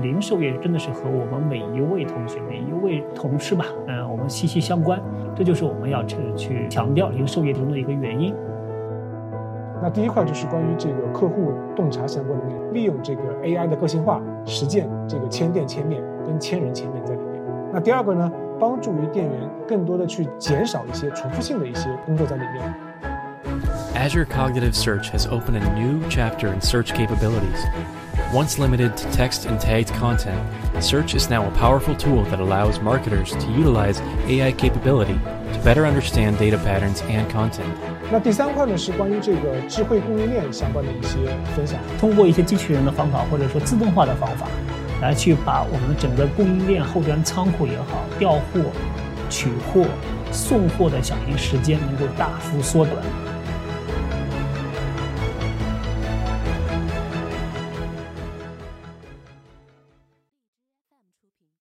零售业真的是和我们每一位同学、每一位同事吧，嗯，我们息息相关。这就是我们要去去强调零售业中的一个原因。那第一块就是关于这个客户洞察相关的内容，利用这个 AI 的个性化实践这个千店千面跟千人千面在里面。那第二个呢，帮助于店员更多的去减少一些重复性的一些工作在里面。Azure Cognitive Search has opened a new chapter in search capabilities. Once limited to text and tagged content, Search is now a powerful tool that allows marketers to utilize AI capability to better understand data patterns and content. 那第三块呢是关于这个智慧供应链相关的一些分享。通过一些机器人的方法，或者说自动化的方法，来去把我们整个供应链后端仓库也好，调货、取货、送货的响应时间能够大幅缩短。